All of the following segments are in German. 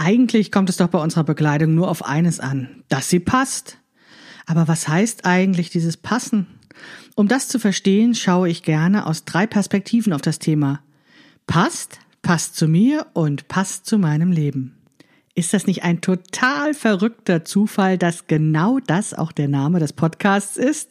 Eigentlich kommt es doch bei unserer Bekleidung nur auf eines an, dass sie passt. Aber was heißt eigentlich dieses Passen? Um das zu verstehen, schaue ich gerne aus drei Perspektiven auf das Thema. Passt, passt zu mir und passt zu meinem Leben. Ist das nicht ein total verrückter Zufall, dass genau das auch der Name des Podcasts ist?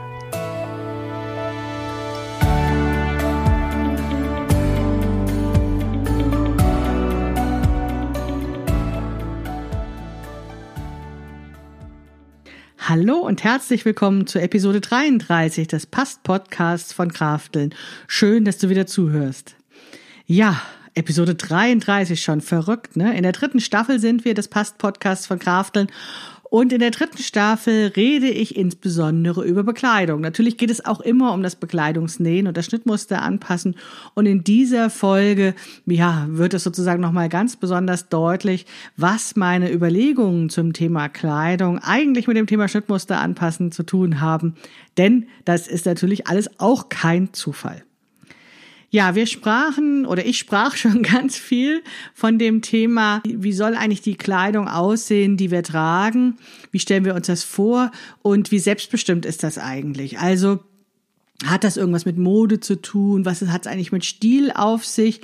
Hallo und herzlich willkommen zur Episode 33 des Past-Podcasts von Krafteln. Schön, dass du wieder zuhörst. Ja, Episode 33 schon verrückt, ne? In der dritten Staffel sind wir des Past-Podcasts von Krafteln und in der dritten Staffel rede ich insbesondere über Bekleidung. Natürlich geht es auch immer um das Bekleidungsnähen und das Schnittmuster anpassen. Und in dieser Folge, ja, wird es sozusagen nochmal ganz besonders deutlich, was meine Überlegungen zum Thema Kleidung eigentlich mit dem Thema Schnittmuster anpassen zu tun haben. Denn das ist natürlich alles auch kein Zufall. Ja, wir sprachen oder ich sprach schon ganz viel von dem Thema, wie soll eigentlich die Kleidung aussehen, die wir tragen? Wie stellen wir uns das vor? Und wie selbstbestimmt ist das eigentlich? Also hat das irgendwas mit Mode zu tun? Was hat es eigentlich mit Stil auf sich?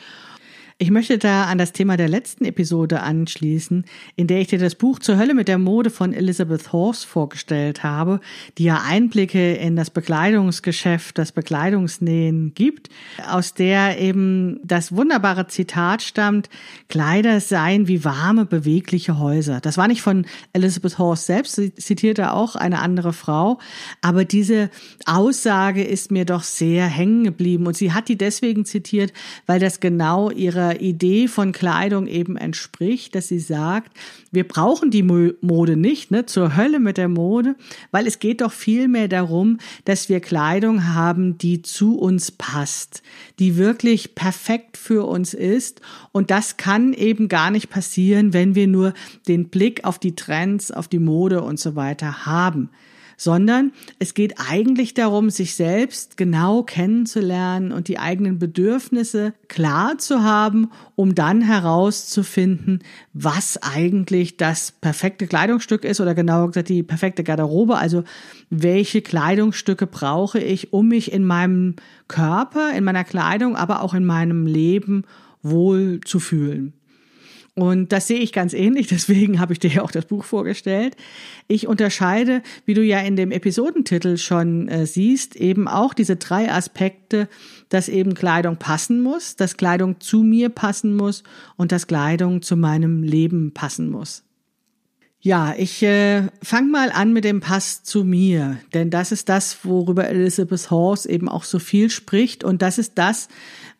Ich möchte da an das Thema der letzten Episode anschließen, in der ich dir das Buch Zur Hölle mit der Mode von Elizabeth Horse vorgestellt habe, die ja Einblicke in das Bekleidungsgeschäft, das Bekleidungsnähen gibt, aus der eben das wunderbare Zitat stammt, Kleider seien wie warme, bewegliche Häuser. Das war nicht von Elizabeth Horse selbst, sie zitierte auch eine andere Frau, aber diese Aussage ist mir doch sehr hängen geblieben und sie hat die deswegen zitiert, weil das genau ihre Idee von Kleidung eben entspricht, dass sie sagt, wir brauchen die Mode nicht, ne, zur Hölle mit der Mode, weil es geht doch vielmehr darum, dass wir Kleidung haben, die zu uns passt, die wirklich perfekt für uns ist. Und das kann eben gar nicht passieren, wenn wir nur den Blick auf die Trends, auf die Mode und so weiter haben sondern es geht eigentlich darum, sich selbst genau kennenzulernen und die eigenen Bedürfnisse klar zu haben, um dann herauszufinden, was eigentlich das perfekte Kleidungsstück ist oder genauer gesagt die perfekte Garderobe, also welche Kleidungsstücke brauche ich, um mich in meinem Körper, in meiner Kleidung, aber auch in meinem Leben wohl zu fühlen. Und das sehe ich ganz ähnlich, deswegen habe ich dir ja auch das Buch vorgestellt. Ich unterscheide, wie du ja in dem Episodentitel schon äh, siehst, eben auch diese drei Aspekte, dass eben Kleidung passen muss, dass Kleidung zu mir passen muss und dass Kleidung zu meinem Leben passen muss. Ja, ich äh, fange mal an mit dem Pass zu mir, denn das ist das, worüber Elizabeth Horse eben auch so viel spricht und das ist das,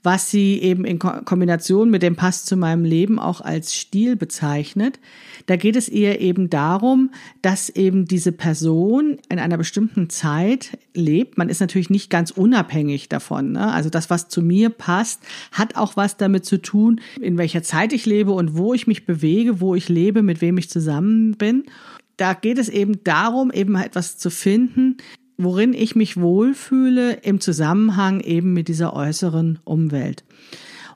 was sie eben in Kombination mit dem Pass zu meinem Leben auch als Stil bezeichnet. Da geht es ihr eben darum, dass eben diese Person in einer bestimmten Zeit lebt. Man ist natürlich nicht ganz unabhängig davon. Ne? Also das, was zu mir passt, hat auch was damit zu tun, in welcher Zeit ich lebe und wo ich mich bewege, wo ich lebe, mit wem ich zusammen bin. Da geht es eben darum, eben etwas zu finden, worin ich mich wohlfühle im Zusammenhang eben mit dieser äußeren Umwelt.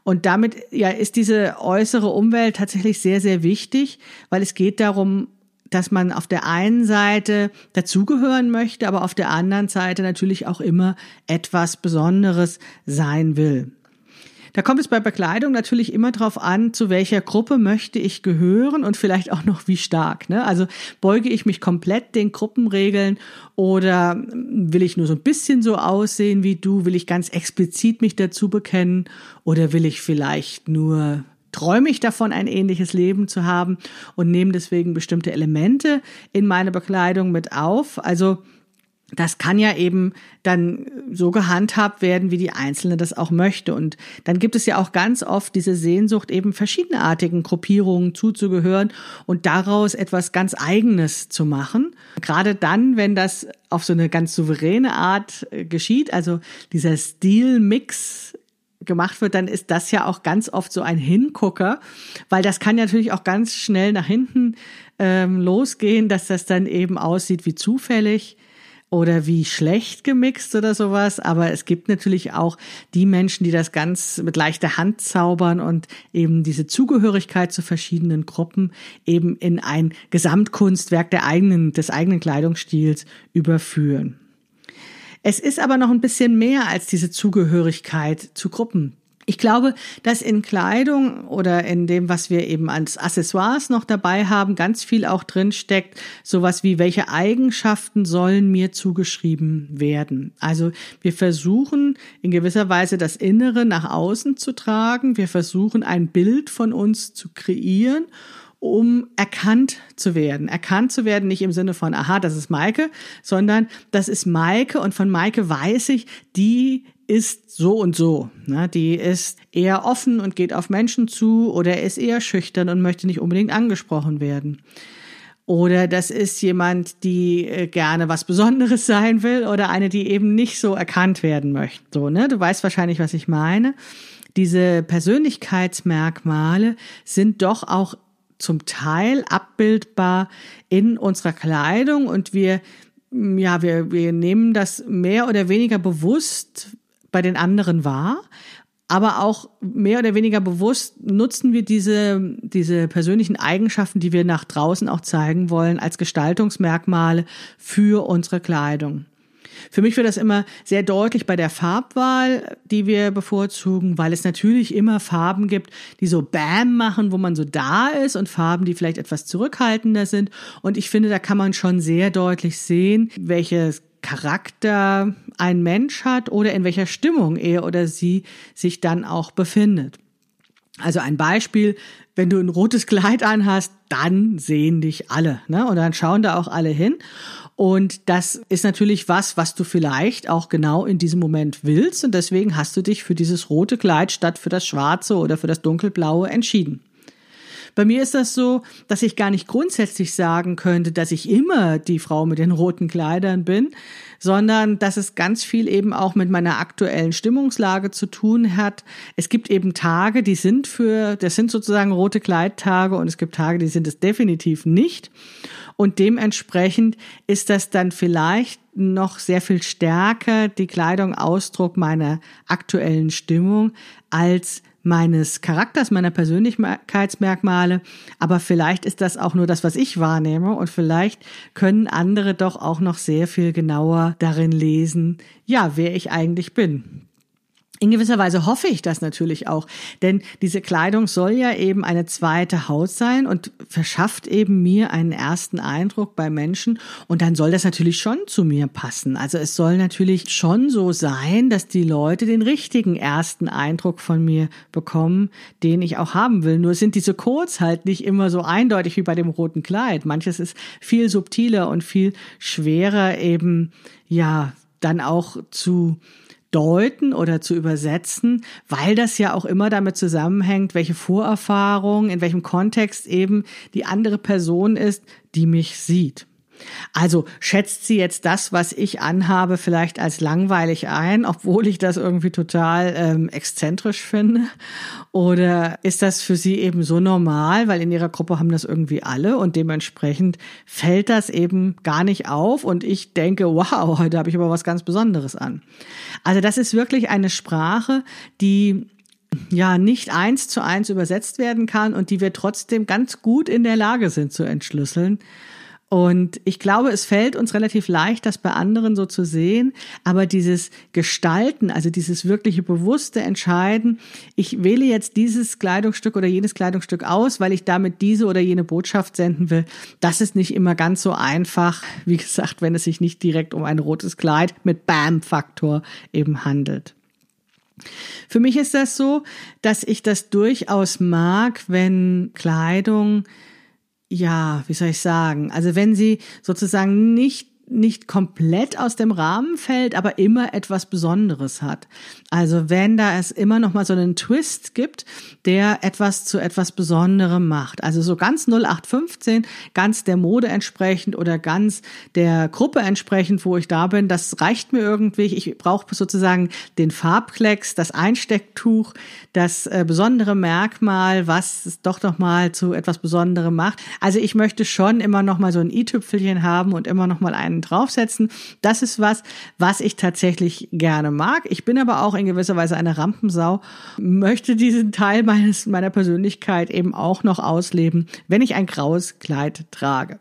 Und damit ja ist diese äußere Umwelt tatsächlich sehr, sehr wichtig, weil es geht darum, dass man auf der einen Seite dazugehören möchte, aber auf der anderen Seite natürlich auch immer etwas Besonderes sein will. Da kommt es bei Bekleidung natürlich immer darauf an, zu welcher Gruppe möchte ich gehören und vielleicht auch noch wie stark. Ne? Also beuge ich mich komplett den Gruppenregeln oder will ich nur so ein bisschen so aussehen wie du? Will ich ganz explizit mich dazu bekennen oder will ich vielleicht nur träume ich davon, ein ähnliches Leben zu haben und nehme deswegen bestimmte Elemente in meine Bekleidung mit auf. Also das kann ja eben dann so gehandhabt werden, wie die Einzelne das auch möchte. Und dann gibt es ja auch ganz oft diese Sehnsucht, eben verschiedenartigen Gruppierungen zuzugehören und daraus etwas ganz Eigenes zu machen. Gerade dann, wenn das auf so eine ganz souveräne Art äh, geschieht, also dieser Stilmix gemacht wird, dann ist das ja auch ganz oft so ein Hingucker, weil das kann natürlich auch ganz schnell nach hinten ähm, losgehen, dass das dann eben aussieht wie zufällig oder wie schlecht gemixt oder sowas. Aber es gibt natürlich auch die Menschen, die das ganz mit leichter Hand zaubern und eben diese Zugehörigkeit zu verschiedenen Gruppen eben in ein Gesamtkunstwerk der eigenen, des eigenen Kleidungsstils überführen. Es ist aber noch ein bisschen mehr als diese Zugehörigkeit zu Gruppen. Ich glaube, dass in Kleidung oder in dem, was wir eben als Accessoires noch dabei haben, ganz viel auch drin steckt, sowas wie welche Eigenschaften sollen mir zugeschrieben werden. Also wir versuchen in gewisser Weise das Innere nach außen zu tragen. Wir versuchen ein Bild von uns zu kreieren um erkannt zu werden. Erkannt zu werden nicht im Sinne von, aha, das ist Maike, sondern das ist Maike und von Maike weiß ich, die ist so und so. Ne? Die ist eher offen und geht auf Menschen zu oder ist eher schüchtern und möchte nicht unbedingt angesprochen werden. Oder das ist jemand, die äh, gerne was Besonderes sein will oder eine, die eben nicht so erkannt werden möchte. So, ne? Du weißt wahrscheinlich, was ich meine. Diese Persönlichkeitsmerkmale sind doch auch zum Teil abbildbar in unserer Kleidung und wir ja, wir, wir nehmen das mehr oder weniger bewusst bei den anderen wahr, aber auch mehr oder weniger bewusst nutzen wir diese, diese persönlichen Eigenschaften, die wir nach draußen auch zeigen wollen, als Gestaltungsmerkmale für unsere Kleidung. Für mich wird das immer sehr deutlich bei der Farbwahl, die wir bevorzugen, weil es natürlich immer Farben gibt, die so Bam machen, wo man so da ist und Farben, die vielleicht etwas zurückhaltender sind. Und ich finde, da kann man schon sehr deutlich sehen, welches Charakter ein Mensch hat oder in welcher Stimmung er oder sie sich dann auch befindet. Also ein Beispiel, wenn du ein rotes Kleid anhast, dann sehen dich alle, ne? Und dann schauen da auch alle hin. Und das ist natürlich was, was du vielleicht auch genau in diesem Moment willst. Und deswegen hast du dich für dieses rote Kleid statt für das schwarze oder für das dunkelblaue entschieden. Bei mir ist das so, dass ich gar nicht grundsätzlich sagen könnte, dass ich immer die Frau mit den roten Kleidern bin, sondern dass es ganz viel eben auch mit meiner aktuellen Stimmungslage zu tun hat. Es gibt eben Tage, die sind für, das sind sozusagen rote Kleidtage und es gibt Tage, die sind es definitiv nicht. Und dementsprechend ist das dann vielleicht noch sehr viel stärker die Kleidung Ausdruck meiner aktuellen Stimmung als meines Charakters, meiner Persönlichkeitsmerkmale. Aber vielleicht ist das auch nur das, was ich wahrnehme und vielleicht können andere doch auch noch sehr viel genauer darin lesen, ja, wer ich eigentlich bin. In gewisser Weise hoffe ich das natürlich auch, denn diese Kleidung soll ja eben eine zweite Haut sein und verschafft eben mir einen ersten Eindruck bei Menschen und dann soll das natürlich schon zu mir passen. Also es soll natürlich schon so sein, dass die Leute den richtigen ersten Eindruck von mir bekommen, den ich auch haben will. Nur sind diese Codes halt nicht immer so eindeutig wie bei dem roten Kleid. Manches ist viel subtiler und viel schwerer eben, ja, dann auch zu deuten oder zu übersetzen, weil das ja auch immer damit zusammenhängt, welche Vorerfahrung, in welchem Kontext eben die andere Person ist, die mich sieht. Also schätzt sie jetzt das, was ich anhabe, vielleicht als langweilig ein, obwohl ich das irgendwie total ähm, exzentrisch finde? Oder ist das für sie eben so normal, weil in ihrer Gruppe haben das irgendwie alle und dementsprechend fällt das eben gar nicht auf und ich denke, wow, heute habe ich aber was ganz Besonderes an. Also das ist wirklich eine Sprache, die ja nicht eins zu eins übersetzt werden kann und die wir trotzdem ganz gut in der Lage sind zu entschlüsseln. Und ich glaube, es fällt uns relativ leicht, das bei anderen so zu sehen. Aber dieses Gestalten, also dieses wirkliche bewusste Entscheiden, ich wähle jetzt dieses Kleidungsstück oder jenes Kleidungsstück aus, weil ich damit diese oder jene Botschaft senden will, das ist nicht immer ganz so einfach. Wie gesagt, wenn es sich nicht direkt um ein rotes Kleid mit Bam-Faktor eben handelt. Für mich ist das so, dass ich das durchaus mag, wenn Kleidung ja, wie soll ich sagen? Also wenn sie sozusagen nicht nicht komplett aus dem Rahmen fällt, aber immer etwas Besonderes hat. Also wenn da es immer noch mal so einen Twist gibt, der etwas zu etwas Besonderem macht. Also so ganz 0815, ganz der Mode entsprechend oder ganz der Gruppe entsprechend, wo ich da bin, das reicht mir irgendwie. Ich brauche sozusagen den Farbklecks, das Einstecktuch, das äh, besondere Merkmal, was es doch noch mal zu etwas Besonderem macht. Also ich möchte schon immer noch mal so ein i-Tüpfelchen haben und immer noch mal einen draufsetzen. Das ist was, was ich tatsächlich gerne mag. Ich bin aber auch in gewisser Weise eine Rampensau, möchte diesen Teil meines, meiner Persönlichkeit eben auch noch ausleben, wenn ich ein graues Kleid trage.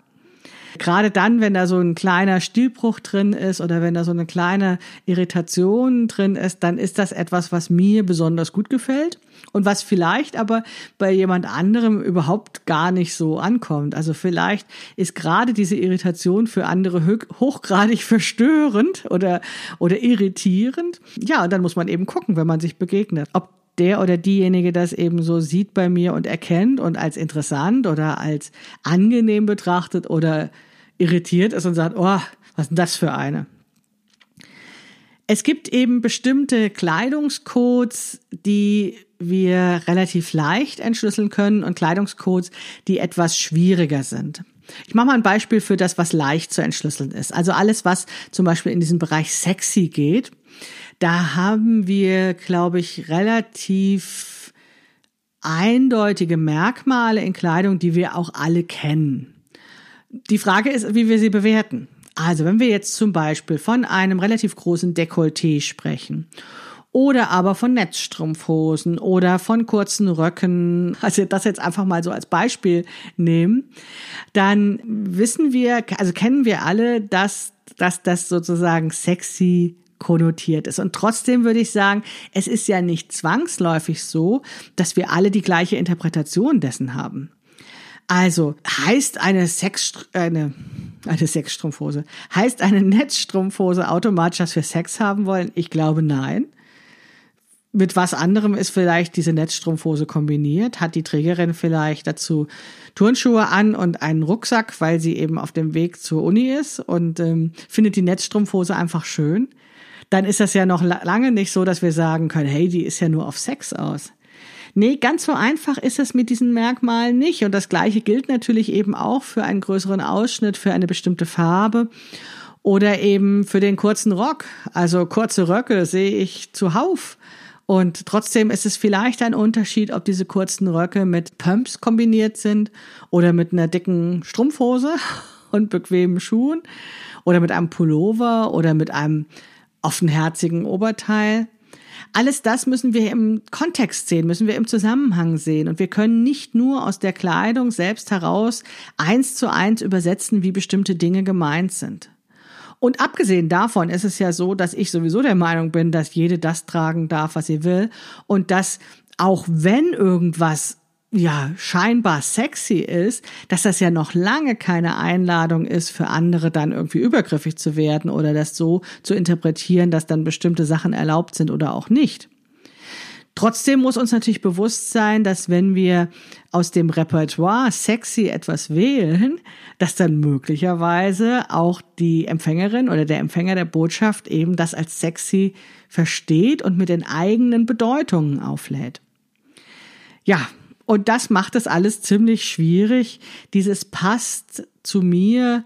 Gerade dann, wenn da so ein kleiner Stilbruch drin ist oder wenn da so eine kleine Irritation drin ist, dann ist das etwas, was mir besonders gut gefällt und was vielleicht aber bei jemand anderem überhaupt gar nicht so ankommt. Also vielleicht ist gerade diese Irritation für andere hochgradig verstörend oder, oder irritierend. Ja, und dann muss man eben gucken, wenn man sich begegnet, ob der oder diejenige das eben so sieht bei mir und erkennt und als interessant oder als angenehm betrachtet oder irritiert ist und sagt, oh, was ist denn das für eine? Es gibt eben bestimmte Kleidungscodes, die wir relativ leicht entschlüsseln können und Kleidungscodes, die etwas schwieriger sind. Ich mache mal ein Beispiel für das, was leicht zu entschlüsseln ist. Also alles, was zum Beispiel in diesen Bereich sexy geht, da haben wir, glaube ich, relativ eindeutige Merkmale in Kleidung, die wir auch alle kennen. Die Frage ist, wie wir sie bewerten. Also wenn wir jetzt zum Beispiel von einem relativ großen Dekolleté sprechen oder aber von Netzstrumpfhosen oder von kurzen Röcken, also das jetzt einfach mal so als Beispiel nehmen, dann wissen wir, also kennen wir alle, dass, dass das sozusagen sexy konnotiert ist. Und trotzdem würde ich sagen, es ist ja nicht zwangsläufig so, dass wir alle die gleiche Interpretation dessen haben. Also heißt eine Sex eine eine Sexstrumpfhose heißt eine Netzstrumpfhose automatisch, dass wir Sex haben wollen? Ich glaube nein. Mit was anderem ist vielleicht diese Netzstrumpfhose kombiniert? Hat die Trägerin vielleicht dazu Turnschuhe an und einen Rucksack, weil sie eben auf dem Weg zur Uni ist und ähm, findet die Netzstrumpfhose einfach schön? Dann ist das ja noch lange nicht so, dass wir sagen können, hey, die ist ja nur auf Sex aus. Nee, ganz so einfach ist es mit diesen Merkmalen nicht. Und das Gleiche gilt natürlich eben auch für einen größeren Ausschnitt, für eine bestimmte Farbe oder eben für den kurzen Rock. Also kurze Röcke sehe ich zuhauf. Und trotzdem ist es vielleicht ein Unterschied, ob diese kurzen Röcke mit Pumps kombiniert sind oder mit einer dicken Strumpfhose und bequemen Schuhen oder mit einem Pullover oder mit einem offenherzigen Oberteil. Alles das müssen wir im Kontext sehen, müssen wir im Zusammenhang sehen. Und wir können nicht nur aus der Kleidung selbst heraus eins zu eins übersetzen, wie bestimmte Dinge gemeint sind. Und abgesehen davon ist es ja so, dass ich sowieso der Meinung bin, dass jede das tragen darf, was sie will. Und dass auch wenn irgendwas ja scheinbar sexy ist, dass das ja noch lange keine Einladung ist für andere dann irgendwie übergriffig zu werden oder das so zu interpretieren, dass dann bestimmte Sachen erlaubt sind oder auch nicht. Trotzdem muss uns natürlich bewusst sein, dass wenn wir aus dem Repertoire sexy etwas wählen, dass dann möglicherweise auch die Empfängerin oder der Empfänger der Botschaft eben das als sexy versteht und mit den eigenen Bedeutungen auflädt. Ja, und das macht es alles ziemlich schwierig. Dieses passt zu mir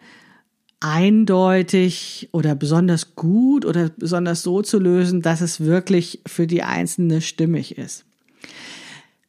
eindeutig oder besonders gut oder besonders so zu lösen, dass es wirklich für die Einzelne stimmig ist.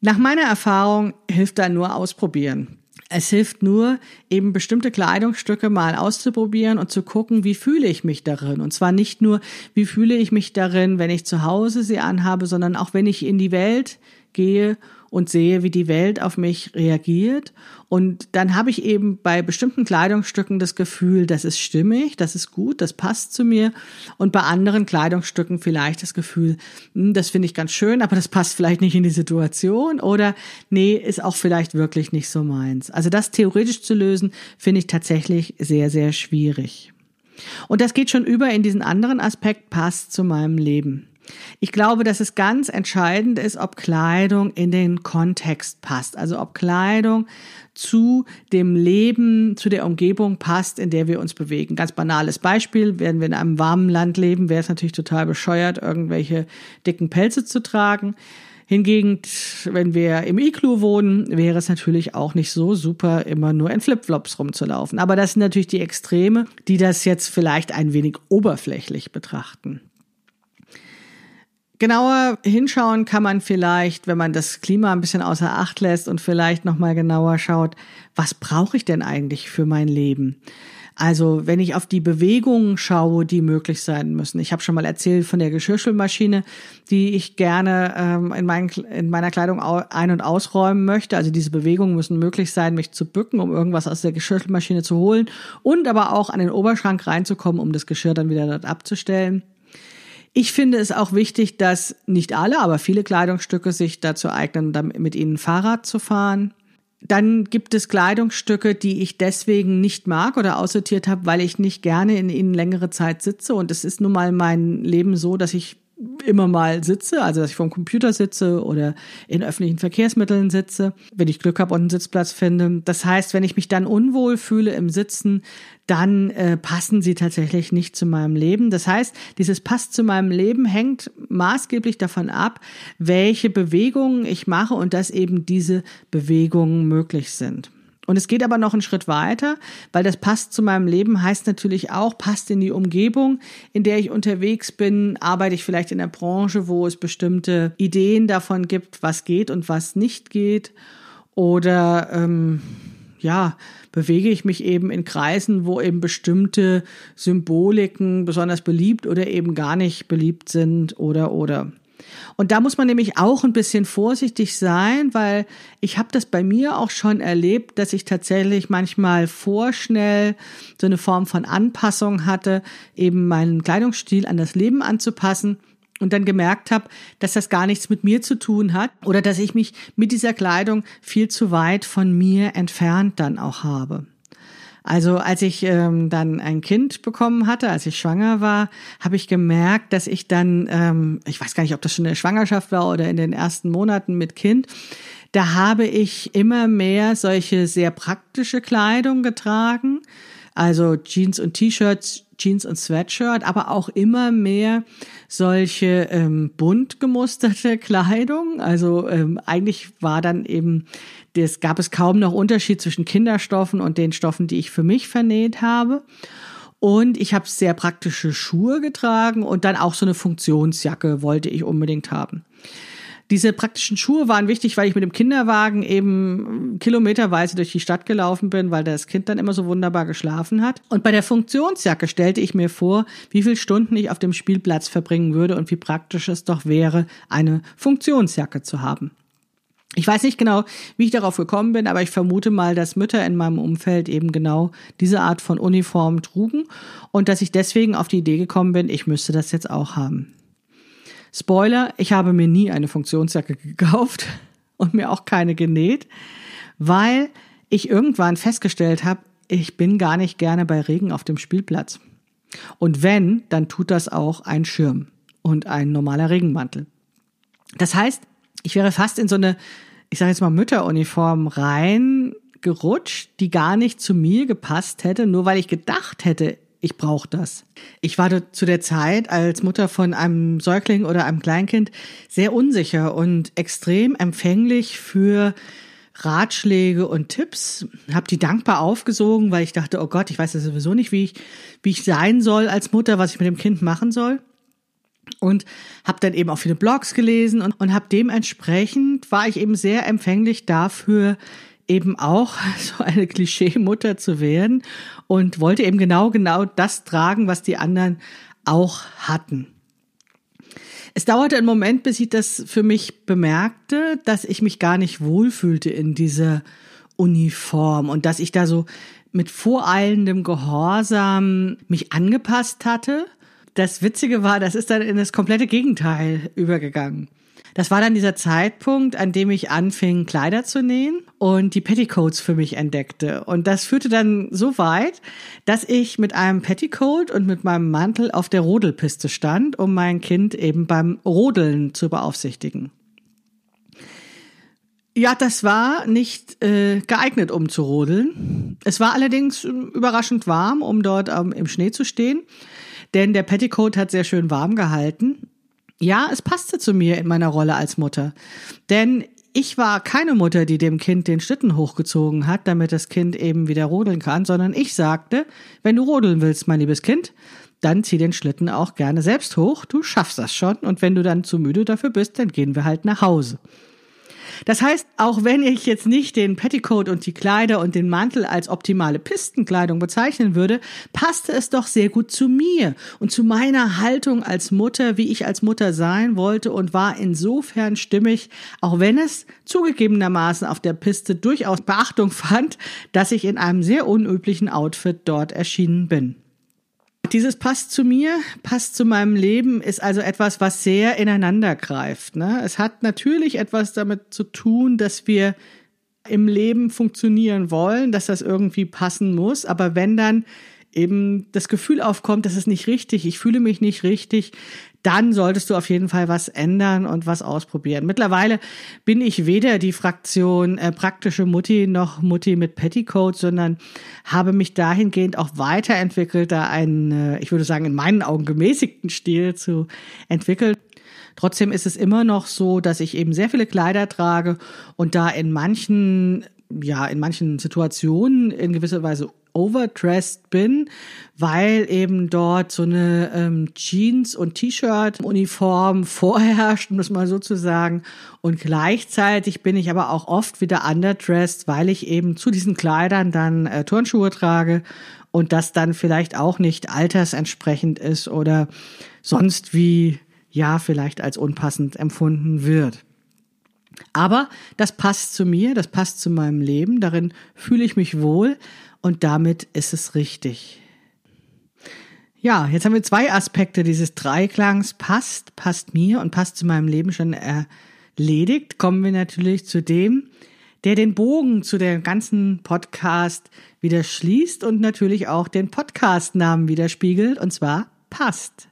Nach meiner Erfahrung hilft da nur ausprobieren. Es hilft nur, eben bestimmte Kleidungsstücke mal auszuprobieren und zu gucken, wie fühle ich mich darin. Und zwar nicht nur, wie fühle ich mich darin, wenn ich zu Hause sie anhabe, sondern auch wenn ich in die Welt gehe und sehe, wie die Welt auf mich reagiert. Und dann habe ich eben bei bestimmten Kleidungsstücken das Gefühl, das ist stimmig, das ist gut, das passt zu mir. Und bei anderen Kleidungsstücken vielleicht das Gefühl, hm, das finde ich ganz schön, aber das passt vielleicht nicht in die Situation oder nee, ist auch vielleicht wirklich nicht so meins. Also das theoretisch zu lösen, finde ich tatsächlich sehr, sehr schwierig. Und das geht schon über in diesen anderen Aspekt, passt zu meinem Leben. Ich glaube, dass es ganz entscheidend ist, ob Kleidung in den Kontext passt. Also ob Kleidung zu dem Leben, zu der Umgebung passt, in der wir uns bewegen. Ganz banales Beispiel, werden wir in einem warmen Land leben, wäre es natürlich total bescheuert, irgendwelche dicken Pelze zu tragen. Hingegen, wenn wir im Iglu wohnen, wäre es natürlich auch nicht so super, immer nur in Flipflops rumzulaufen. Aber das sind natürlich die Extreme, die das jetzt vielleicht ein wenig oberflächlich betrachten. Genauer hinschauen kann man vielleicht, wenn man das Klima ein bisschen außer Acht lässt und vielleicht noch mal genauer schaut, was brauche ich denn eigentlich für mein Leben? Also wenn ich auf die Bewegungen schaue, die möglich sein müssen. Ich habe schon mal erzählt von der Geschirrspülmaschine, die ich gerne ähm, in, mein, in meiner Kleidung ein- und ausräumen möchte. Also diese Bewegungen müssen möglich sein, mich zu bücken, um irgendwas aus der Geschirrspülmaschine zu holen und aber auch an den Oberschrank reinzukommen, um das Geschirr dann wieder dort abzustellen. Ich finde es auch wichtig, dass nicht alle, aber viele Kleidungsstücke sich dazu eignen, mit ihnen Fahrrad zu fahren. Dann gibt es Kleidungsstücke, die ich deswegen nicht mag oder aussortiert habe, weil ich nicht gerne in ihnen längere Zeit sitze. Und es ist nun mal mein Leben so, dass ich immer mal sitze, also dass ich vom Computer sitze oder in öffentlichen Verkehrsmitteln sitze, wenn ich Glück habe und einen Sitzplatz finde. Das heißt, wenn ich mich dann unwohl fühle im Sitzen, dann äh, passen sie tatsächlich nicht zu meinem Leben. Das heißt, dieses passt zu meinem Leben hängt maßgeblich davon ab, welche Bewegungen ich mache und dass eben diese Bewegungen möglich sind. Und es geht aber noch einen Schritt weiter, weil das passt zu meinem Leben, heißt natürlich auch, passt in die Umgebung, in der ich unterwegs bin, arbeite ich vielleicht in der Branche, wo es bestimmte Ideen davon gibt, was geht und was nicht geht. Oder ähm, ja, bewege ich mich eben in Kreisen, wo eben bestimmte Symboliken besonders beliebt oder eben gar nicht beliebt sind oder oder. Und da muss man nämlich auch ein bisschen vorsichtig sein, weil ich habe das bei mir auch schon erlebt, dass ich tatsächlich manchmal vorschnell so eine Form von Anpassung hatte, eben meinen Kleidungsstil an das Leben anzupassen und dann gemerkt habe, dass das gar nichts mit mir zu tun hat oder dass ich mich mit dieser Kleidung viel zu weit von mir entfernt dann auch habe. Also als ich ähm, dann ein Kind bekommen hatte, als ich schwanger war, habe ich gemerkt, dass ich dann, ähm, ich weiß gar nicht, ob das schon in der Schwangerschaft war oder in den ersten Monaten mit Kind, da habe ich immer mehr solche sehr praktische Kleidung getragen, also Jeans und T-Shirts, Jeans und Sweatshirt, aber auch immer mehr solche ähm, bunt gemusterte Kleidung. Also ähm, eigentlich war dann eben, es gab es kaum noch Unterschied zwischen Kinderstoffen und den Stoffen, die ich für mich vernäht habe. Und ich habe sehr praktische Schuhe getragen und dann auch so eine Funktionsjacke wollte ich unbedingt haben. Diese praktischen Schuhe waren wichtig, weil ich mit dem Kinderwagen eben kilometerweise durch die Stadt gelaufen bin, weil das Kind dann immer so wunderbar geschlafen hat. Und bei der Funktionsjacke stellte ich mir vor, wie viele Stunden ich auf dem Spielplatz verbringen würde und wie praktisch es doch wäre, eine Funktionsjacke zu haben. Ich weiß nicht genau, wie ich darauf gekommen bin, aber ich vermute mal, dass Mütter in meinem Umfeld eben genau diese Art von Uniform trugen und dass ich deswegen auf die Idee gekommen bin, ich müsste das jetzt auch haben. Spoiler, ich habe mir nie eine Funktionsjacke gekauft und mir auch keine genäht, weil ich irgendwann festgestellt habe, ich bin gar nicht gerne bei Regen auf dem Spielplatz. Und wenn, dann tut das auch ein Schirm und ein normaler Regenmantel. Das heißt, ich wäre fast in so eine, ich sage jetzt mal Mütteruniform reingerutscht, die gar nicht zu mir gepasst hätte, nur weil ich gedacht hätte, ich brauche das. Ich war zu der Zeit als Mutter von einem Säugling oder einem Kleinkind sehr unsicher und extrem empfänglich für Ratschläge und Tipps, habe die dankbar aufgesogen, weil ich dachte, oh Gott, ich weiß ja sowieso nicht, wie ich, wie ich sein soll als Mutter, was ich mit dem Kind machen soll. Und habe dann eben auch viele Blogs gelesen und, und habe dementsprechend war ich eben sehr empfänglich dafür, eben auch so eine Klischee-Mutter zu werden und wollte eben genau, genau das tragen, was die anderen auch hatten. Es dauerte einen Moment, bis ich das für mich bemerkte, dass ich mich gar nicht wohlfühlte in dieser Uniform und dass ich da so mit voreilendem Gehorsam mich angepasst hatte das Witzige war, das ist dann in das komplette Gegenteil übergegangen. Das war dann dieser Zeitpunkt, an dem ich anfing, Kleider zu nähen und die Petticoats für mich entdeckte. Und das führte dann so weit, dass ich mit einem Petticoat und mit meinem Mantel auf der Rodelpiste stand, um mein Kind eben beim Rodeln zu beaufsichtigen. Ja, das war nicht äh, geeignet, um zu rodeln. Es war allerdings überraschend warm, um dort ähm, im Schnee zu stehen, denn der Petticoat hat sehr schön warm gehalten. Ja, es passte zu mir in meiner Rolle als Mutter. Denn ich war keine Mutter, die dem Kind den Schlitten hochgezogen hat, damit das Kind eben wieder rodeln kann, sondern ich sagte, wenn du rodeln willst, mein liebes Kind, dann zieh den Schlitten auch gerne selbst hoch, du schaffst das schon und wenn du dann zu müde dafür bist, dann gehen wir halt nach Hause. Das heißt, auch wenn ich jetzt nicht den Petticoat und die Kleider und den Mantel als optimale Pistenkleidung bezeichnen würde, passte es doch sehr gut zu mir und zu meiner Haltung als Mutter, wie ich als Mutter sein wollte und war insofern stimmig, auch wenn es zugegebenermaßen auf der Piste durchaus Beachtung fand, dass ich in einem sehr unüblichen Outfit dort erschienen bin. Dieses passt zu mir, passt zu meinem Leben, ist also etwas, was sehr ineinander greift. Ne? Es hat natürlich etwas damit zu tun, dass wir im Leben funktionieren wollen, dass das irgendwie passen muss. Aber wenn dann eben das Gefühl aufkommt, das ist nicht richtig, ich fühle mich nicht richtig, dann solltest du auf jeden Fall was ändern und was ausprobieren. Mittlerweile bin ich weder die Fraktion äh, praktische Mutti noch Mutti mit Petticoat, sondern habe mich dahingehend auch weiterentwickelt, da einen, äh, ich würde sagen, in meinen Augen gemäßigten Stil zu entwickeln. Trotzdem ist es immer noch so, dass ich eben sehr viele Kleider trage und da in manchen ja, in manchen Situationen in gewisser Weise overdressed bin, weil eben dort so eine ähm, Jeans- und T-Shirt-Uniform vorherrscht, um das mal so zu sagen. Und gleichzeitig bin ich aber auch oft wieder underdressed, weil ich eben zu diesen Kleidern dann äh, Turnschuhe trage und das dann vielleicht auch nicht altersentsprechend ist oder sonst wie, ja, vielleicht als unpassend empfunden wird. Aber das passt zu mir, das passt zu meinem Leben, darin fühle ich mich wohl und damit ist es richtig. Ja, jetzt haben wir zwei Aspekte dieses Dreiklangs. Passt, passt mir und passt zu meinem Leben schon erledigt. Kommen wir natürlich zu dem, der den Bogen zu der ganzen Podcast wieder schließt und natürlich auch den Podcastnamen widerspiegelt, und zwar passt.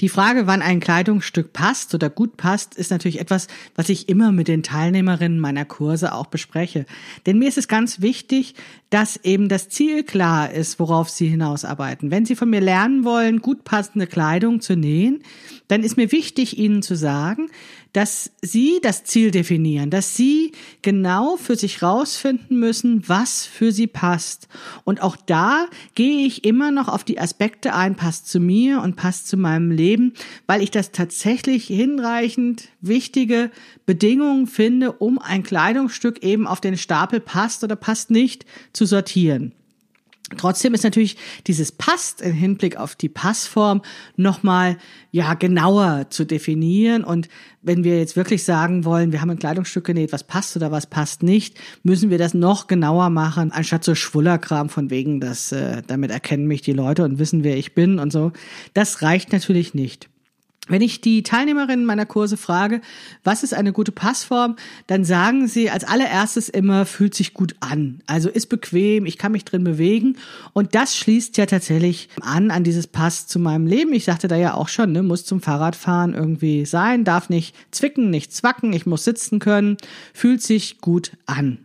Die Frage, wann ein Kleidungsstück passt oder gut passt, ist natürlich etwas, was ich immer mit den Teilnehmerinnen meiner Kurse auch bespreche. Denn mir ist es ganz wichtig, dass eben das Ziel klar ist, worauf Sie hinausarbeiten. Wenn Sie von mir lernen wollen, gut passende Kleidung zu nähen, dann ist mir wichtig, Ihnen zu sagen, dass Sie das Ziel definieren, dass Sie genau für sich rausfinden müssen, was für Sie passt. Und auch da gehe ich immer noch auf die Aspekte ein, passt zu mir und passt zu meinem Leben, weil ich das tatsächlich hinreichend wichtige Bedingungen finde, um ein Kleidungsstück eben auf den Stapel passt oder passt nicht zu sortieren. Trotzdem ist natürlich dieses passt im Hinblick auf die Passform nochmal, ja, genauer zu definieren. Und wenn wir jetzt wirklich sagen wollen, wir haben ein Kleidungsstück genäht, was passt oder was passt nicht, müssen wir das noch genauer machen, anstatt so Schwullerkram von wegen, dass, äh, damit erkennen mich die Leute und wissen, wer ich bin und so. Das reicht natürlich nicht. Wenn ich die Teilnehmerinnen meiner Kurse frage, was ist eine gute Passform, dann sagen sie als allererstes immer, fühlt sich gut an. Also ist bequem, ich kann mich drin bewegen. Und das schließt ja tatsächlich an, an dieses Pass zu meinem Leben. Ich sagte da ja auch schon, ne, muss zum Fahrradfahren irgendwie sein, darf nicht zwicken, nicht zwacken, ich muss sitzen können, fühlt sich gut an.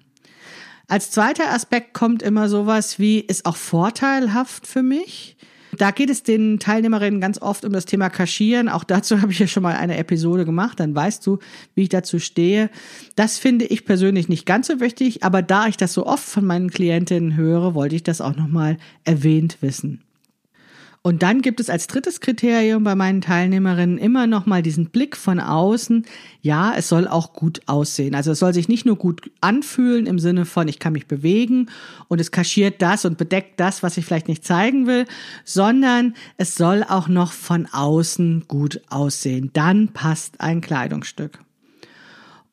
Als zweiter Aspekt kommt immer sowas wie, ist auch vorteilhaft für mich? Da geht es den Teilnehmerinnen ganz oft um das Thema Kaschieren. Auch dazu habe ich ja schon mal eine Episode gemacht. Dann weißt du, wie ich dazu stehe. Das finde ich persönlich nicht ganz so wichtig, aber da ich das so oft von meinen Klientinnen höre, wollte ich das auch nochmal erwähnt wissen. Und dann gibt es als drittes Kriterium bei meinen Teilnehmerinnen immer noch mal diesen Blick von außen. Ja, es soll auch gut aussehen. Also es soll sich nicht nur gut anfühlen im Sinne von, ich kann mich bewegen und es kaschiert das und bedeckt das, was ich vielleicht nicht zeigen will, sondern es soll auch noch von außen gut aussehen. Dann passt ein Kleidungsstück.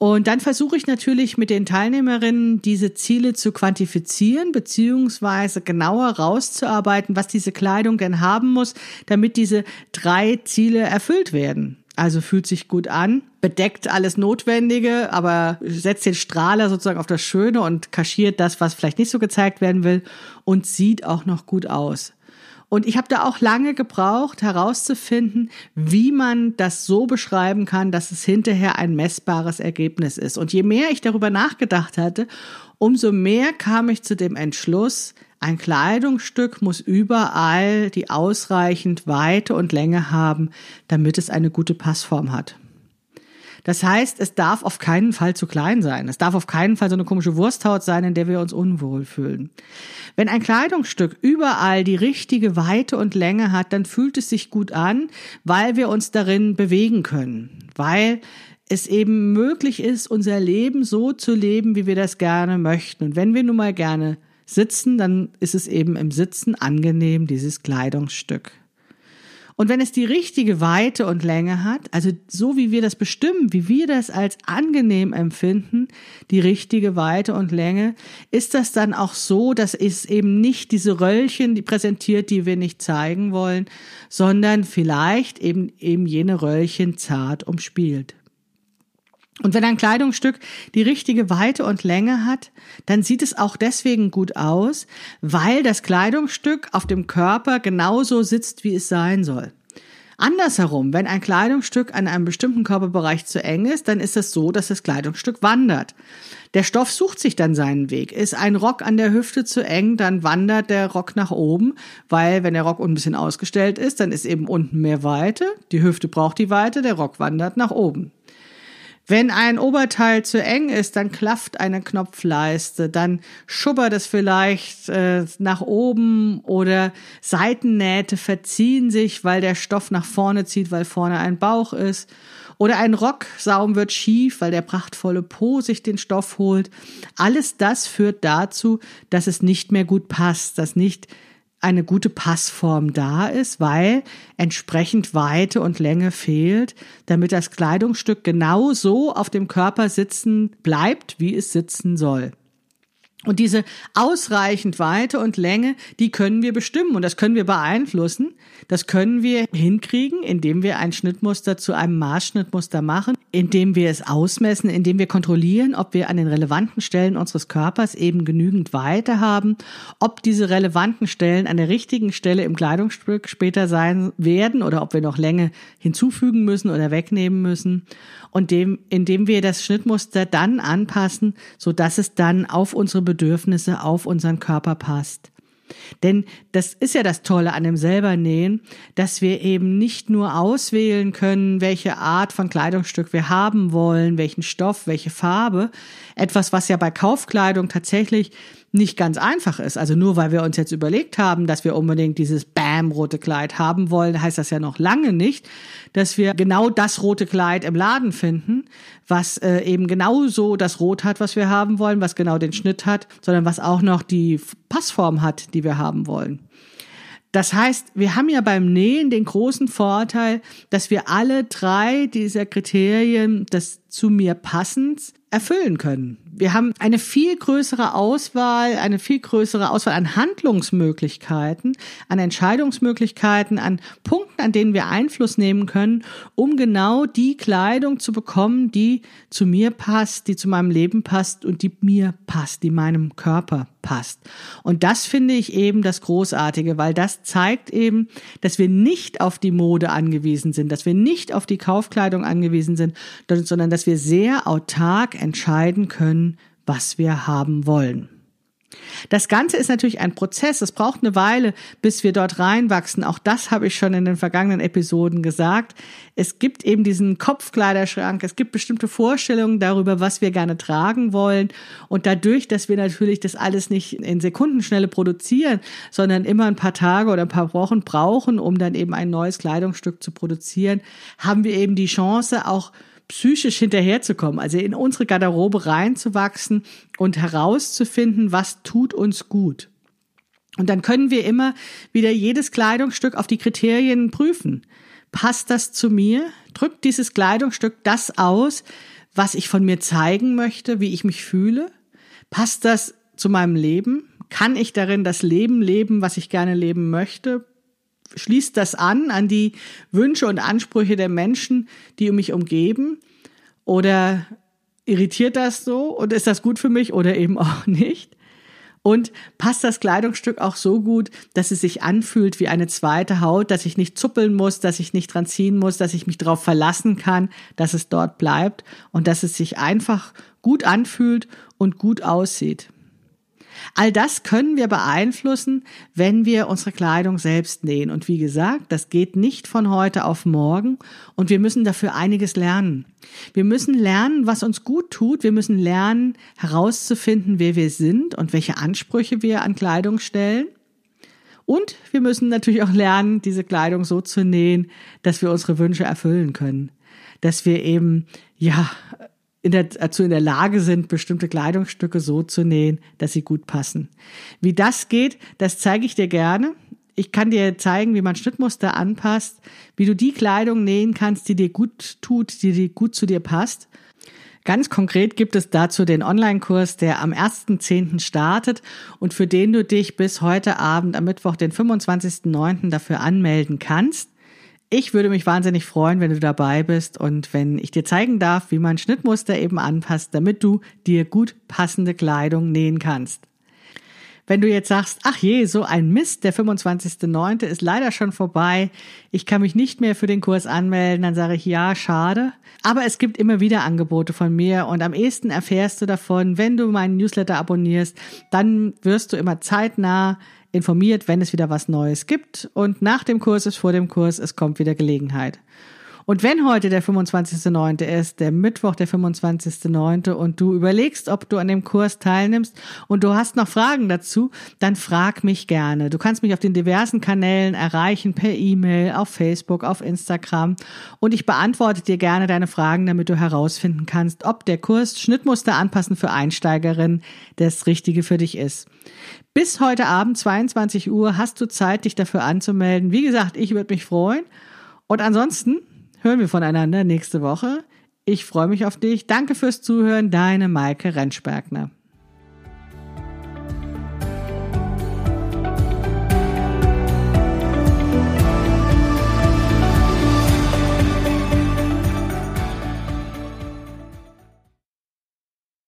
Und dann versuche ich natürlich mit den Teilnehmerinnen diese Ziele zu quantifizieren, beziehungsweise genauer rauszuarbeiten, was diese Kleidung denn haben muss, damit diese drei Ziele erfüllt werden. Also fühlt sich gut an, bedeckt alles Notwendige, aber setzt den Strahler sozusagen auf das Schöne und kaschiert das, was vielleicht nicht so gezeigt werden will und sieht auch noch gut aus. Und ich habe da auch lange gebraucht, herauszufinden, wie man das so beschreiben kann, dass es hinterher ein messbares Ergebnis ist. Und je mehr ich darüber nachgedacht hatte, umso mehr kam ich zu dem Entschluss, ein Kleidungsstück muss überall die ausreichend Weite und Länge haben, damit es eine gute Passform hat. Das heißt, es darf auf keinen Fall zu klein sein. Es darf auf keinen Fall so eine komische Wursthaut sein, in der wir uns unwohl fühlen. Wenn ein Kleidungsstück überall die richtige Weite und Länge hat, dann fühlt es sich gut an, weil wir uns darin bewegen können, weil es eben möglich ist, unser Leben so zu leben, wie wir das gerne möchten. Und wenn wir nun mal gerne sitzen, dann ist es eben im Sitzen angenehm, dieses Kleidungsstück. Und wenn es die richtige Weite und Länge hat, also so wie wir das bestimmen, wie wir das als angenehm empfinden, die richtige Weite und Länge, ist das dann auch so, dass es eben nicht diese Röllchen präsentiert, die wir nicht zeigen wollen, sondern vielleicht eben eben jene Röllchen zart umspielt. Und wenn ein Kleidungsstück die richtige Weite und Länge hat, dann sieht es auch deswegen gut aus, weil das Kleidungsstück auf dem Körper genauso sitzt, wie es sein soll. Andersherum, wenn ein Kleidungsstück an einem bestimmten Körperbereich zu eng ist, dann ist es so, dass das Kleidungsstück wandert. Der Stoff sucht sich dann seinen Weg. Ist ein Rock an der Hüfte zu eng, dann wandert der Rock nach oben, weil wenn der Rock ein bisschen ausgestellt ist, dann ist eben unten mehr Weite. Die Hüfte braucht die Weite, der Rock wandert nach oben. Wenn ein Oberteil zu eng ist, dann klafft eine Knopfleiste, dann schubbert es vielleicht äh, nach oben oder Seitennähte verziehen sich, weil der Stoff nach vorne zieht, weil vorne ein Bauch ist. Oder ein Rocksaum wird schief, weil der prachtvolle Po sich den Stoff holt. Alles das führt dazu, dass es nicht mehr gut passt, dass nicht eine gute Passform da ist, weil entsprechend Weite und Länge fehlt, damit das Kleidungsstück genau so auf dem Körper sitzen bleibt, wie es sitzen soll. Und diese ausreichend Weite und Länge, die können wir bestimmen und das können wir beeinflussen. Das können wir hinkriegen, indem wir ein Schnittmuster zu einem Maßschnittmuster machen, indem wir es ausmessen, indem wir kontrollieren, ob wir an den relevanten Stellen unseres Körpers eben genügend Weite haben, ob diese relevanten Stellen an der richtigen Stelle im Kleidungsstück später sein werden oder ob wir noch Länge hinzufügen müssen oder wegnehmen müssen und dem, indem wir das Schnittmuster dann anpassen, so dass es dann auf unsere Bedürfnisse, auf unseren Körper passt. Denn das ist ja das Tolle an dem selber Nähen, dass wir eben nicht nur auswählen können, welche Art von Kleidungsstück wir haben wollen, welchen Stoff, welche Farbe. Etwas, was ja bei Kaufkleidung tatsächlich nicht ganz einfach ist. Also nur weil wir uns jetzt überlegt haben, dass wir unbedingt dieses Bam rote Kleid haben wollen, heißt das ja noch lange nicht, dass wir genau das rote Kleid im Laden finden, was äh, eben genau so das Rot hat, was wir haben wollen, was genau den Schnitt hat, sondern was auch noch die Passform hat, die wir haben wollen. Das heißt, wir haben ja beim Nähen den großen Vorteil, dass wir alle drei dieser Kriterien des zu mir passend erfüllen können. Wir haben eine viel größere Auswahl, eine viel größere Auswahl an Handlungsmöglichkeiten, an Entscheidungsmöglichkeiten, an Punkten, an denen wir Einfluss nehmen können, um genau die Kleidung zu bekommen, die zu mir passt, die zu meinem Leben passt und die mir passt, die meinem Körper passt. Und das finde ich eben das Großartige, weil das zeigt eben, dass wir nicht auf die Mode angewiesen sind, dass wir nicht auf die Kaufkleidung angewiesen sind, sondern dass wir sehr autark entscheiden können, was wir haben wollen. Das Ganze ist natürlich ein Prozess. Es braucht eine Weile, bis wir dort reinwachsen. Auch das habe ich schon in den vergangenen Episoden gesagt. Es gibt eben diesen Kopfkleiderschrank. Es gibt bestimmte Vorstellungen darüber, was wir gerne tragen wollen. Und dadurch, dass wir natürlich das alles nicht in Sekundenschnelle produzieren, sondern immer ein paar Tage oder ein paar Wochen brauchen, um dann eben ein neues Kleidungsstück zu produzieren, haben wir eben die Chance, auch psychisch hinterherzukommen, also in unsere Garderobe reinzuwachsen und herauszufinden, was tut uns gut. Und dann können wir immer wieder jedes Kleidungsstück auf die Kriterien prüfen. Passt das zu mir? Drückt dieses Kleidungsstück das aus, was ich von mir zeigen möchte, wie ich mich fühle? Passt das zu meinem Leben? Kann ich darin das Leben leben, was ich gerne leben möchte? Schließt das an an die Wünsche und Ansprüche der Menschen, die mich umgeben? Oder irritiert das so und ist das gut für mich oder eben auch nicht? Und passt das Kleidungsstück auch so gut, dass es sich anfühlt wie eine zweite Haut, dass ich nicht zuppeln muss, dass ich nicht dran ziehen muss, dass ich mich darauf verlassen kann, dass es dort bleibt und dass es sich einfach gut anfühlt und gut aussieht. All das können wir beeinflussen, wenn wir unsere Kleidung selbst nähen. Und wie gesagt, das geht nicht von heute auf morgen und wir müssen dafür einiges lernen. Wir müssen lernen, was uns gut tut. Wir müssen lernen, herauszufinden, wer wir sind und welche Ansprüche wir an Kleidung stellen. Und wir müssen natürlich auch lernen, diese Kleidung so zu nähen, dass wir unsere Wünsche erfüllen können. Dass wir eben, ja, in der, dazu in der Lage sind, bestimmte Kleidungsstücke so zu nähen, dass sie gut passen. Wie das geht, das zeige ich dir gerne. Ich kann dir zeigen, wie man Schnittmuster anpasst, wie du die Kleidung nähen kannst, die dir gut tut, die, die gut zu dir passt. Ganz konkret gibt es dazu den Online-Kurs, der am 1.10. startet und für den du dich bis heute Abend am Mittwoch, den 25.09. dafür anmelden kannst. Ich würde mich wahnsinnig freuen, wenn du dabei bist und wenn ich dir zeigen darf, wie man Schnittmuster eben anpasst, damit du dir gut passende Kleidung nähen kannst. Wenn du jetzt sagst, ach je, so ein Mist, der 25.09. ist leider schon vorbei, ich kann mich nicht mehr für den Kurs anmelden, dann sage ich ja, schade. Aber es gibt immer wieder Angebote von mir und am ehesten erfährst du davon, wenn du meinen Newsletter abonnierst, dann wirst du immer zeitnah informiert, wenn es wieder was Neues gibt. Und nach dem Kurs ist vor dem Kurs, es kommt wieder Gelegenheit. Und wenn heute der 25.9. ist, der Mittwoch der 25.9. und du überlegst, ob du an dem Kurs teilnimmst und du hast noch Fragen dazu, dann frag mich gerne. Du kannst mich auf den diversen Kanälen erreichen, per E-Mail, auf Facebook, auf Instagram und ich beantworte dir gerne deine Fragen, damit du herausfinden kannst, ob der Kurs Schnittmuster anpassen für Einsteigerinnen das Richtige für dich ist. Bis heute Abend 22 Uhr hast du Zeit, dich dafür anzumelden. Wie gesagt, ich würde mich freuen. Und ansonsten hören wir voneinander nächste Woche. Ich freue mich auf dich. Danke fürs Zuhören. Deine Maike Rentschbergner.